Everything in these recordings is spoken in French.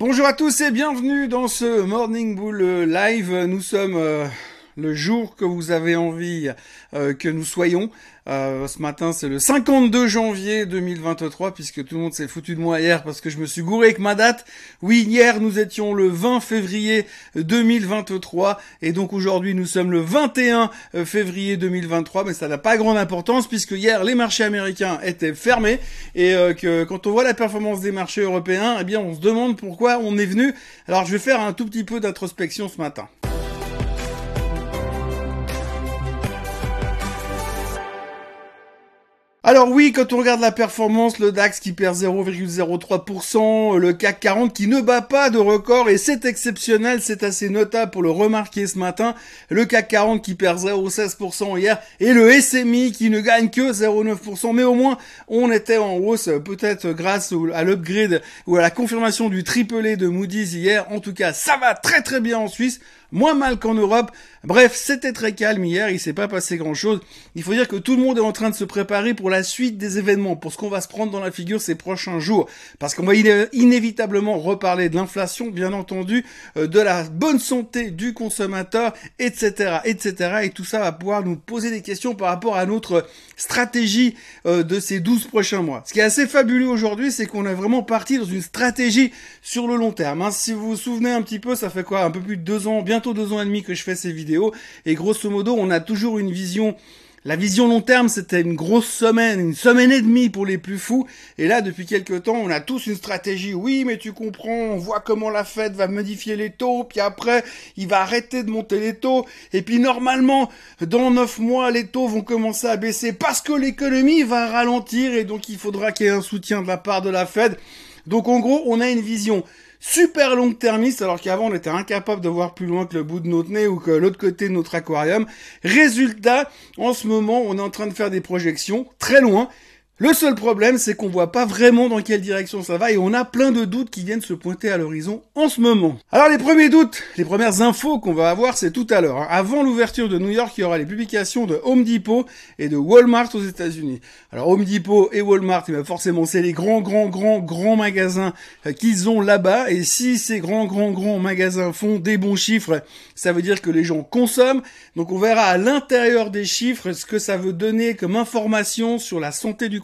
Bonjour à tous et bienvenue dans ce Morning Bull Live. Nous sommes euh, le jour que vous avez envie euh, que nous soyons. Euh, ce matin, c'est le 52 janvier 2023, puisque tout le monde s'est foutu de moi hier parce que je me suis gouré avec ma date. Oui, hier, nous étions le 20 février 2023, et donc aujourd'hui, nous sommes le 21 février 2023, mais ça n'a pas grande importance, puisque hier, les marchés américains étaient fermés, et euh, que quand on voit la performance des marchés européens, eh bien, on se demande pourquoi on est venu. Alors, je vais faire un tout petit peu d'introspection ce matin. Alors oui, quand on regarde la performance, le DAX qui perd 0,03%, le CAC 40 qui ne bat pas de record, et c'est exceptionnel, c'est assez notable pour le remarquer ce matin, le CAC 40 qui perd 0,16% hier, et le SMI qui ne gagne que 0,9%, mais au moins on était en hausse, peut-être grâce à l'upgrade ou à la confirmation du triplé de Moody's hier, en tout cas ça va très très bien en Suisse, moins mal qu'en Europe. Bref, c'était très calme hier, il s'est pas passé grand chose. Il faut dire que tout le monde est en train de se préparer pour la suite des événements, pour ce qu'on va se prendre dans la figure ces prochains jours. Parce qu'on va inévitablement reparler de l'inflation, bien entendu, euh, de la bonne santé du consommateur, etc., etc. Et tout ça va pouvoir nous poser des questions par rapport à notre stratégie euh, de ces 12 prochains mois. Ce qui est assez fabuleux aujourd'hui, c'est qu'on est vraiment parti dans une stratégie sur le long terme. Hein. Si vous vous souvenez un petit peu, ça fait quoi Un peu plus de deux ans, bien bientôt deux ans et demi que je fais ces vidéos. Et grosso modo, on a toujours une vision la vision long terme, c'était une grosse semaine, une semaine et demie pour les plus fous. Et là, depuis quelques temps, on a tous une stratégie. Oui, mais tu comprends, on voit comment la Fed va modifier les taux, puis après, il va arrêter de monter les taux. Et puis normalement, dans neuf mois, les taux vont commencer à baisser parce que l'économie va ralentir et donc il faudra qu'il y ait un soutien de la part de la Fed. Donc en gros, on a une vision super longue termiste alors qu'avant on était incapable de voir plus loin que le bout de notre nez ou que l'autre côté de notre aquarium. Résultat, en ce moment, on est en train de faire des projections très loin le seul problème, c'est qu'on voit pas vraiment dans quelle direction ça va et on a plein de doutes qui viennent se pointer à l'horizon en ce moment. Alors les premiers doutes, les premières infos qu'on va avoir, c'est tout à l'heure. Hein. Avant l'ouverture de New York, il y aura les publications de Home Depot et de Walmart aux États-Unis. Alors Home Depot et Walmart, eh forcément, c'est les grands, grands, grands, grands magasins euh, qu'ils ont là-bas. Et si ces grands, grands, grands magasins font des bons chiffres, ça veut dire que les gens consomment. Donc on verra à l'intérieur des chiffres ce que ça veut donner comme information sur la santé du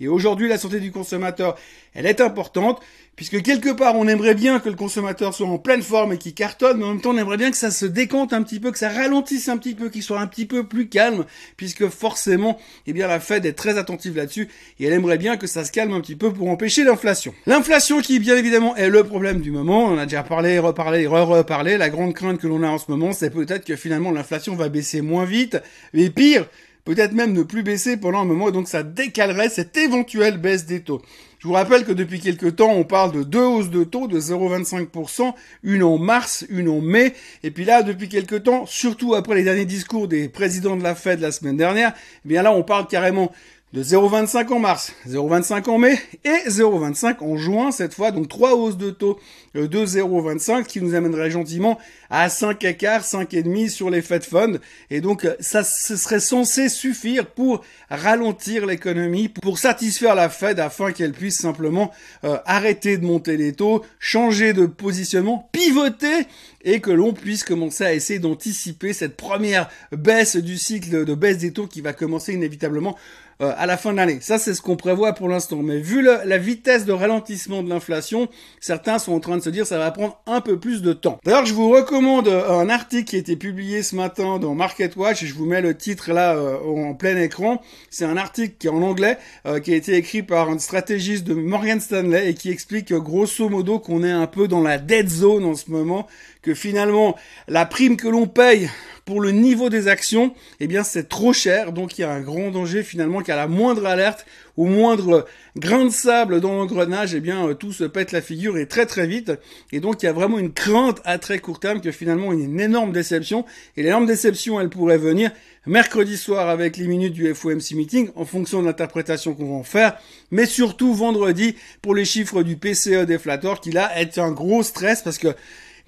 Et aujourd'hui, la santé du consommateur, elle est importante, puisque quelque part, on aimerait bien que le consommateur soit en pleine forme et qu'il cartonne, mais en même temps, on aimerait bien que ça se décompte un petit peu, que ça ralentisse un petit peu, qu'il soit un petit peu plus calme, puisque forcément, eh bien, la Fed est très attentive là-dessus, et elle aimerait bien que ça se calme un petit peu pour empêcher l'inflation. L'inflation qui, bien évidemment, est le problème du moment, on a déjà parlé, reparlé, re-reparlé, la grande crainte que l'on a en ce moment, c'est peut-être que finalement l'inflation va baisser moins vite, mais pire, peut-être même ne plus baisser pendant un moment, donc ça décalerait cette éventuelle baisse des taux. Je vous rappelle que depuis quelques temps, on parle de deux hausses de taux de 0,25%, une en mars, une en mai, et puis là, depuis quelques temps, surtout après les derniers discours des présidents de la Fed la semaine dernière, eh bien là, on parle carrément de 0,25 en mars, 0,25 en mai et 0,25 en juin cette fois. Donc trois hausses de taux de 0,25 qui nous amènerait gentiment à 5 écarts, 5,5 sur les Fed Funds. Et donc ça ce serait censé suffire pour ralentir l'économie, pour satisfaire la Fed afin qu'elle puisse simplement euh, arrêter de monter les taux, changer de positionnement, pivoter et que l'on puisse commencer à essayer d'anticiper cette première baisse du cycle de baisse des taux qui va commencer inévitablement euh, à la fin de l'année. Ça, c'est ce qu'on prévoit pour l'instant. Mais vu la vitesse de ralentissement de l'inflation, certains sont en train de se dire que ça va prendre un peu plus de temps. D'ailleurs, je vous recommande euh, un article qui a été publié ce matin dans MarketWatch. Je vous mets le titre là euh, en plein écran. C'est un article qui est en anglais, qui a été écrit par un stratégiste de Morgan Stanley et qui explique grosso modo qu'on est un peu dans la dead zone en ce moment, que finalement la prime que l'on paye pour le niveau des actions, eh bien c'est trop cher, donc il y a un grand danger finalement qu'à la moindre alerte, au moindre grain de sable dans l'engrenage, eh bien euh, tout se pète la figure et très très vite. Et donc il y a vraiment une crainte à très court terme que finalement il y une énorme déception. Et l'énorme déception, elle pourrait venir mercredi soir avec les minutes du FOMC meeting en fonction de l'interprétation qu'on va en faire, mais surtout vendredi pour les chiffres du PCE déflator qui là est un gros stress parce que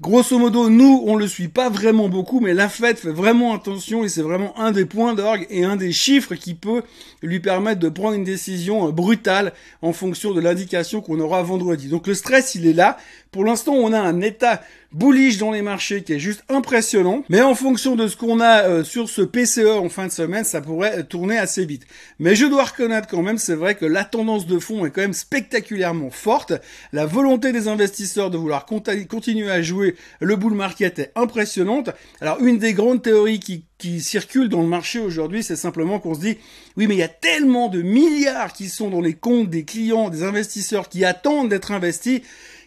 Grosso modo, nous, on le suit pas vraiment beaucoup, mais la Fed fait vraiment attention et c'est vraiment un des points d'orgue et un des chiffres qui peut lui permettre de prendre une décision euh, brutale en fonction de l'indication qu'on aura vendredi. Donc le stress, il est là. Pour l'instant, on a un état bullish dans les marchés qui est juste impressionnant. Mais en fonction de ce qu'on a euh, sur ce PCE en fin de semaine, ça pourrait tourner assez vite. Mais je dois reconnaître quand même, c'est vrai que la tendance de fond est quand même spectaculairement forte. La volonté des investisseurs de vouloir continuer à jouer le bull market est impressionnante. Alors une des grandes théories qui qui circulent dans le marché aujourd'hui, c'est simplement qu'on se dit, oui, mais il y a tellement de milliards qui sont dans les comptes des clients, des investisseurs qui attendent d'être investis,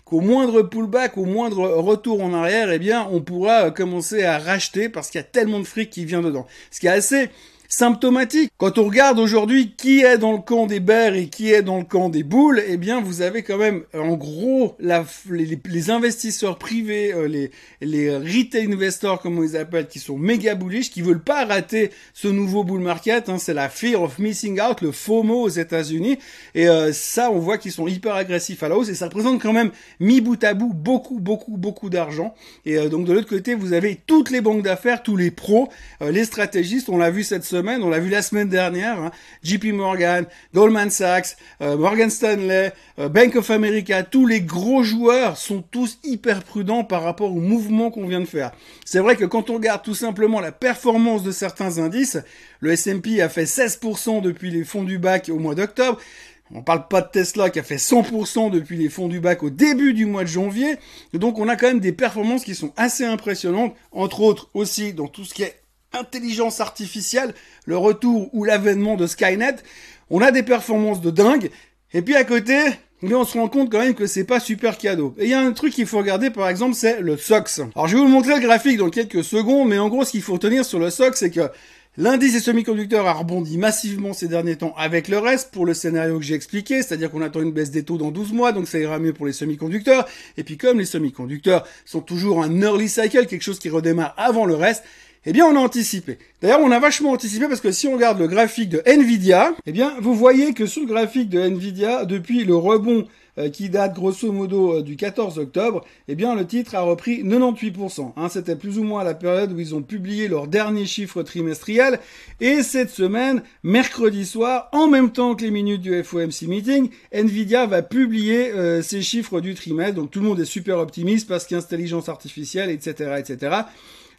qu'au moindre pullback, au moindre retour en arrière, eh bien, on pourra commencer à racheter parce qu'il y a tellement de fric qui vient dedans. Ce qui est assez symptomatique. Quand on regarde aujourd'hui qui est dans le camp des bears et qui est dans le camp des boules, eh bien vous avez quand même en gros la, les, investisseurs privés, euh, les, les retail investors comme on les appelle, qui sont méga bullish, qui veulent pas rater ce nouveau bull market. Hein, c'est la fear of missing out, le FOMO aux États-Unis. Et euh, ça, on voit qu'ils sont hyper agressifs à la hausse et ça représente quand même mis bout à bout beaucoup, beaucoup, beaucoup d'argent. Et euh, donc de l'autre côté, vous avez toutes les banques d'affaires, tous les pros, les stratégistes. On l'a vu cette semaine on l'a vu la semaine dernière, hein. JP Morgan, Goldman Sachs, euh, Morgan Stanley, euh, Bank of America, tous les gros joueurs sont tous hyper prudents par rapport au mouvement qu'on vient de faire. C'est vrai que quand on regarde tout simplement la performance de certains indices, le S&P a fait 16% depuis les fonds du bac au mois d'octobre, on parle pas de Tesla qui a fait 100% depuis les fonds du bac au début du mois de janvier. donc on a quand même des performances qui sont assez impressionnantes, entre autres aussi dans tout ce qui est intelligence artificielle, le retour ou l'avènement de Skynet, on a des performances de dingue. Et puis à côté, on se rend compte quand même que c'est pas super cadeau. Et il y a un truc qu'il faut regarder par exemple, c'est le SOX. Alors je vais vous montrer le graphique dans quelques secondes, mais en gros ce qu'il faut retenir sur le SOX, c'est que L'indice des semi-conducteurs a rebondi massivement ces derniers temps avec le reste pour le scénario que j'ai expliqué, c'est-à-dire qu'on attend une baisse des taux dans 12 mois, donc ça ira mieux pour les semi-conducteurs. Et puis comme les semi-conducteurs sont toujours un early cycle, quelque chose qui redémarre avant le reste, eh bien, on a anticipé. D'ailleurs, on a vachement anticipé parce que si on regarde le graphique de Nvidia, eh bien, vous voyez que sur le graphique de Nvidia, depuis le rebond euh, qui date grosso modo euh, du 14 octobre, eh bien, le titre a repris 98%. Hein, C'était plus ou moins la période où ils ont publié leurs derniers chiffres trimestriels. Et cette semaine, mercredi soir, en même temps que les minutes du FOMC meeting, Nvidia va publier euh, ses chiffres du trimestre. Donc, tout le monde est super optimiste parce qu'intelligence artificielle, etc., etc.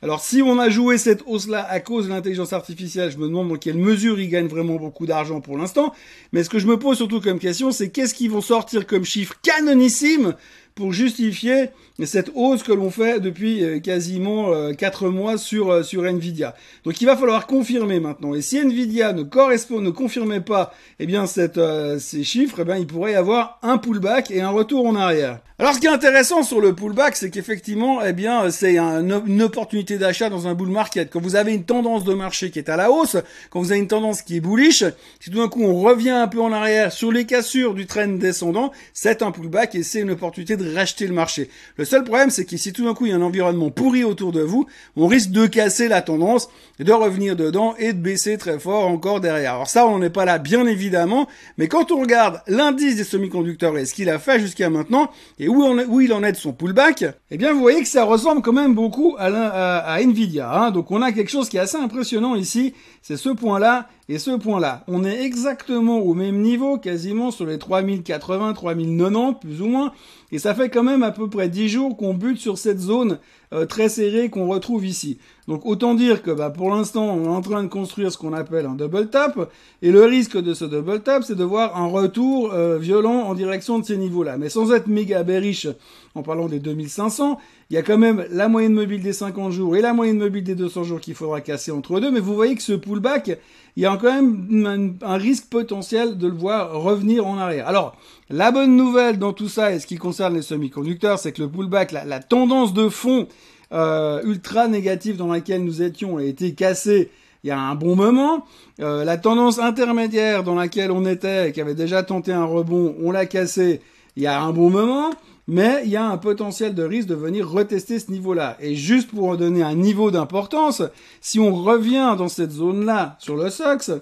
Alors si on a joué cette hausse-là à cause de l'intelligence artificielle, je me demande dans quelle mesure ils gagnent vraiment beaucoup d'argent pour l'instant. Mais ce que je me pose surtout comme question, c'est qu'est-ce qu'ils vont sortir comme chiffre canonissime pour justifier cette hausse que l'on fait depuis euh, quasiment 4 euh, mois sur, euh, sur Nvidia. Donc il va falloir confirmer maintenant. Et si Nvidia ne correspond, ne confirmait pas eh bien, cette, ces chiffres, eh bien, il pourrait y avoir un pullback et un retour en arrière. Alors ce qui est intéressant sur le pullback, c'est qu'effectivement, eh bien, c'est une opportunité d'achat dans un bull market. Quand vous avez une tendance de marché qui est à la hausse, quand vous avez une tendance qui est bullish, si tout d'un coup on revient un peu en arrière sur les cassures du trend descendant, c'est un pullback et c'est une opportunité de racheter le marché. Le seul problème, c'est que si tout d'un coup il y a un environnement pourri autour de vous, on risque de casser la tendance, de revenir dedans et de baisser très fort encore derrière. Alors ça, on n'est pas là, bien évidemment, mais quand on regarde l'indice des semi-conducteurs et ce qu'il a fait jusqu'à maintenant, où, il en est de son pullback, eh bien vous voyez que ça ressemble quand même beaucoup à, Nvidia. Hein. Donc on a quelque chose qui est assez impressionnant ici, c'est ce point-là et ce point-là. On est exactement au même niveau, quasiment sur les 3080, 3090 plus ou moins, et ça fait quand même à peu près 10 jours qu'on bute sur cette zone euh, très serrée qu'on retrouve ici. Donc autant dire que bah, pour l'instant on est en train de construire ce qu'on appelle un double tap, et le risque de ce double tap c'est de voir un retour euh, violent en direction de ces niveaux-là. Mais sans être méga bearish en parlant des 2500, il y a quand même la moyenne mobile des 50 jours et la moyenne mobile des 200 jours qu'il faudra casser entre deux, mais vous voyez que ce pullback, il y a quand même un, risque potentiel de le voir revenir en arrière. Alors, la bonne nouvelle dans tout ça, et ce qui concerne les semi-conducteurs, c'est que le pullback, la, tendance de fond euh, ultra négative dans laquelle nous étions a été cassée il y a un bon moment. Euh, la tendance intermédiaire dans laquelle on était, qui avait déjà tenté un rebond, on l'a cassée il y a un bon moment mais il y a un potentiel de risque de venir retester ce niveau-là. Et juste pour donner un niveau d'importance, si on revient dans cette zone-là sur le SOX,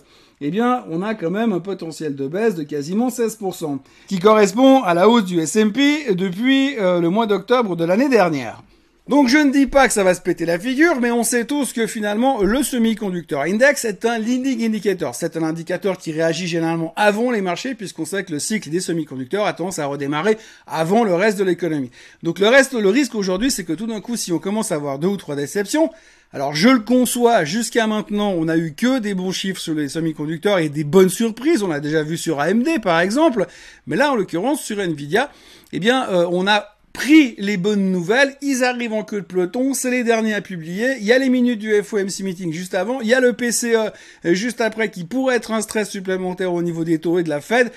eh bien, on a quand même un potentiel de baisse de quasiment 16%, qui correspond à la hausse du S&P depuis euh, le mois d'octobre de l'année dernière. Donc je ne dis pas que ça va se péter la figure, mais on sait tous que finalement le semi-conducteur index est un leading indicator. C'est un indicateur qui réagit généralement avant les marchés, puisqu'on sait que le cycle des semi-conducteurs a tendance à redémarrer avant le reste de l'économie. Donc le reste, le risque aujourd'hui, c'est que tout d'un coup, si on commence à avoir deux ou trois déceptions, alors je le conçois, jusqu'à maintenant, on a eu que des bons chiffres sur les semi-conducteurs et des bonnes surprises. On l'a déjà vu sur AMD par exemple, mais là en l'occurrence sur Nvidia, eh bien euh, on a pris les bonnes nouvelles, ils arrivent en queue de peloton, c'est les derniers à publier, il y a les minutes du FOMC meeting juste avant, il y a le PCE juste après qui pourrait être un stress supplémentaire au niveau des taux et de la Fed,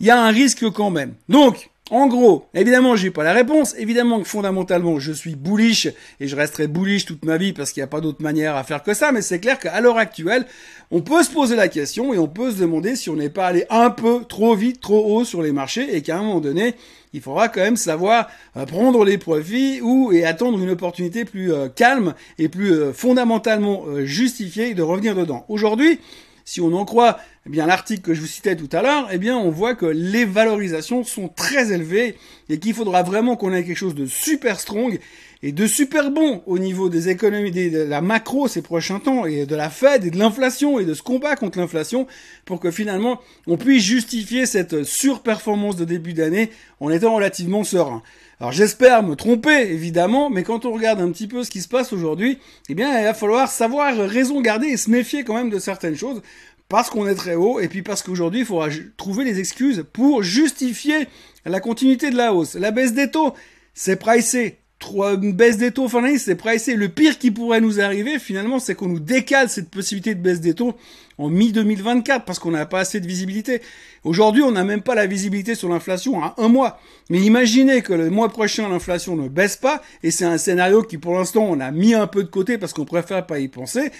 il y a un risque quand même. Donc, en gros, évidemment, j'ai pas la réponse. Évidemment que fondamentalement, je suis bullish et je resterai bullish toute ma vie parce qu'il n'y a pas d'autre manière à faire que ça. Mais c'est clair qu'à l'heure actuelle, on peut se poser la question et on peut se demander si on n'est pas allé un peu trop vite, trop haut sur les marchés et qu'à un moment donné, il faudra quand même savoir euh, prendre les profits ou et attendre une opportunité plus euh, calme et plus euh, fondamentalement justifiée de revenir dedans. Aujourd'hui, si on en croit eh bien l'article que je vous citais tout à l'heure, eh bien on voit que les valorisations sont très élevées et qu'il faudra vraiment qu'on ait quelque chose de super strong et de super bon au niveau des économies, de la macro ces prochains temps et de la Fed et de l'inflation et de ce combat contre l'inflation pour que finalement on puisse justifier cette surperformance de début d'année en étant relativement serein. Alors j'espère me tromper évidemment, mais quand on regarde un petit peu ce qui se passe aujourd'hui, eh bien il va falloir savoir raison garder et se méfier quand même de certaines choses parce qu'on est très haut et puis parce qu'aujourd'hui il faudra trouver les excuses pour justifier la continuité de la hausse. La baisse des taux, c'est pricé. Une baisse des taux fin c'est pricé. Le pire qui pourrait nous arriver finalement, c'est qu'on nous décale cette possibilité de baisse des taux en mi-2024 parce qu'on n'a pas assez de visibilité. Aujourd'hui, on n'a même pas la visibilité sur l'inflation à un mois. Mais imaginez que le mois prochain, l'inflation ne baisse pas et c'est un scénario qui pour l'instant on a mis un peu de côté parce qu'on préfère pas y penser.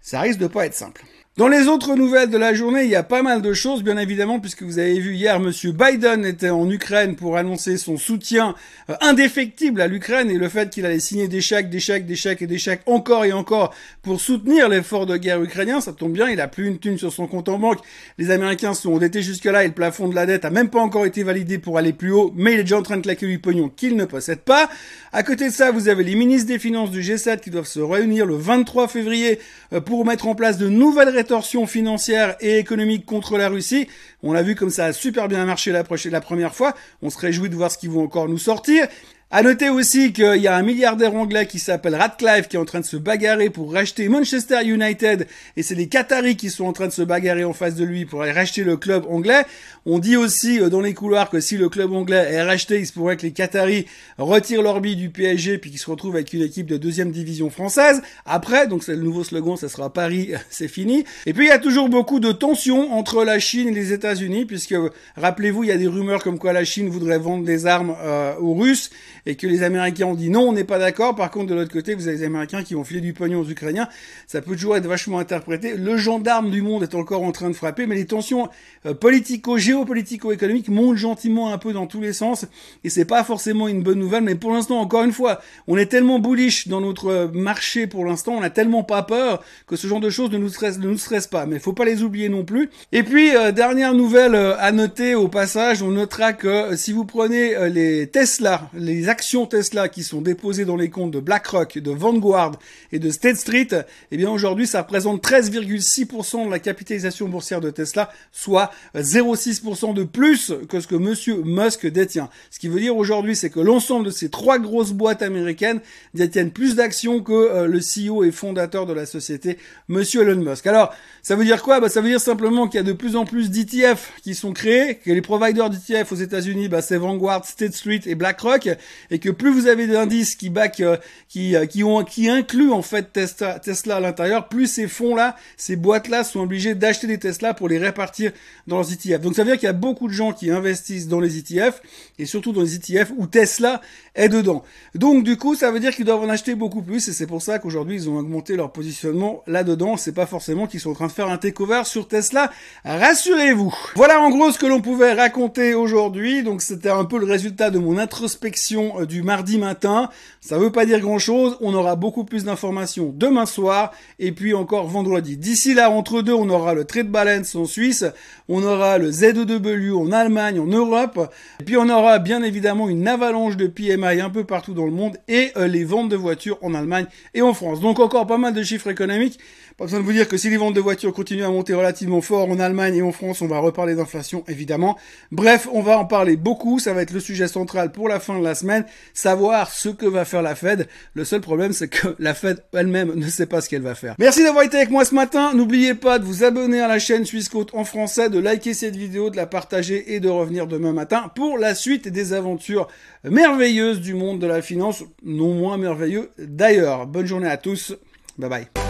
Ça risque de pas être simple. Dans les autres nouvelles de la journée, il y a pas mal de choses, bien évidemment, puisque vous avez vu hier, Monsieur Biden était en Ukraine pour annoncer son soutien euh, indéfectible à l'Ukraine et le fait qu'il allait signer des chèques, des chèques, des chèques et des chèques encore et encore pour soutenir l'effort de guerre ukrainien. Ça tombe bien, il a plus une thune sur son compte en banque. Les Américains sont endettés jusque-là et le plafond de la dette a même pas encore été validé pour aller plus haut, mais il est déjà en train de claquer du pognon qu'il ne possède pas. À côté de ça, vous avez les ministres des Finances du G7 qui doivent se réunir le 23 février euh, pour mettre en place de nouvelles rétorsion financière et économique contre la Russie. On a vu comme ça a super bien marché la, la première fois. On se réjouit de voir ce qu'ils vont encore nous sortir. À noter aussi qu'il y a un milliardaire anglais qui s'appelle Radcliffe qui est en train de se bagarrer pour racheter Manchester United et c'est les Qataris qui sont en train de se bagarrer en face de lui pour aller racheter le club anglais. On dit aussi euh, dans les couloirs que si le club anglais est racheté, il se pourrait que les Qataris retirent leur bille du PSG puis qu'ils se retrouvent avec une équipe de deuxième division française. Après, donc c'est le nouveau slogan, ça sera Paris, c'est fini. Et puis il y a toujours beaucoup de tensions entre la Chine et les États-Unis puisque rappelez-vous, il y a des rumeurs comme quoi la Chine voudrait vendre des armes euh, aux Russes et que les Américains ont dit non, on n'est pas d'accord. Par contre, de l'autre côté, vous avez les Américains qui vont filer du pognon aux Ukrainiens. Ça peut toujours être vachement interprété. Le gendarme du monde est encore en train de frapper, mais les tensions euh, politico, géopolitico-économiques montent gentiment un peu dans tous les sens. Et c'est pas forcément une bonne nouvelle, mais pour l'instant, encore une fois, on est tellement bullish dans notre marché pour l'instant, on a tellement pas peur que ce genre de choses ne nous stresse, ne nous stresse pas. Mais faut pas les oublier non plus. Et puis, euh, dernière nouvelle euh, à noter au passage, on notera que si vous prenez les Tesla, les actions Tesla qui sont déposées dans les comptes de BlackRock, de Vanguard et de State Street, eh bien aujourd'hui ça représente 13,6% de la capitalisation boursière de Tesla, soit 0,6% de plus que ce que monsieur Musk détient. Ce qui veut dire aujourd'hui c'est que l'ensemble de ces trois grosses boîtes américaines détiennent plus d'actions que euh, le CEO et fondateur de la société, monsieur Elon Musk. Alors, ça veut dire quoi? Bah, Ça veut dire simplement qu'il y a de plus en plus d'ETF qui sont créés, que les providers d'ETF aux États-Unis, bah, c'est Vanguard, State Street et BlackRock, et que plus vous avez d'indices qui back, euh, qui, euh, qui ont, qui incluent en fait Tesla, Tesla à l'intérieur, plus ces fonds-là, ces boîtes-là sont obligés d'acheter des Tesla pour les répartir dans leurs ETF. Donc ça veut dire qu'il y a beaucoup de gens qui investissent dans les ETF et surtout dans les ETF où Tesla est dedans. Donc du coup, ça veut dire qu'ils doivent en acheter beaucoup plus et c'est pour ça qu'aujourd'hui ils ont augmenté leur positionnement là-dedans. C'est pas forcément qu'ils sont en train de faire un takeover sur Tesla. Rassurez-vous. Voilà en gros ce que l'on pouvait raconter aujourd'hui. Donc c'était un peu le résultat de mon introspection informations du mardi matin. Ça veut pas dire grand chose. On aura beaucoup plus d'informations demain soir et puis encore vendredi. D'ici là, entre deux, on aura le trade balance en Suisse, on aura le ZEW en Allemagne, en Europe, et puis on aura bien évidemment une avalanche de PMI un peu partout dans le monde et euh, les ventes de voitures en Allemagne et en France. Donc encore pas mal de chiffres économiques. Pas besoin de vous dire que si les ventes de voitures continuent à monter relativement fort en Allemagne et en France, on va reparler d'inflation évidemment. Bref, on va en parler beaucoup, ça va être le sujet central pour la fin de la semaine, savoir ce que va faire la Fed. Le seul problème c'est que la Fed elle-même ne sait pas ce qu'elle va faire. Merci d'avoir été avec moi ce matin, n'oubliez pas de vous abonner à la chaîne Suisse en français, de liker cette vidéo, de la partager et de revenir demain matin pour la suite des aventures merveilleuses du monde de la finance, non moins merveilleux d'ailleurs. Bonne journée à tous, bye bye.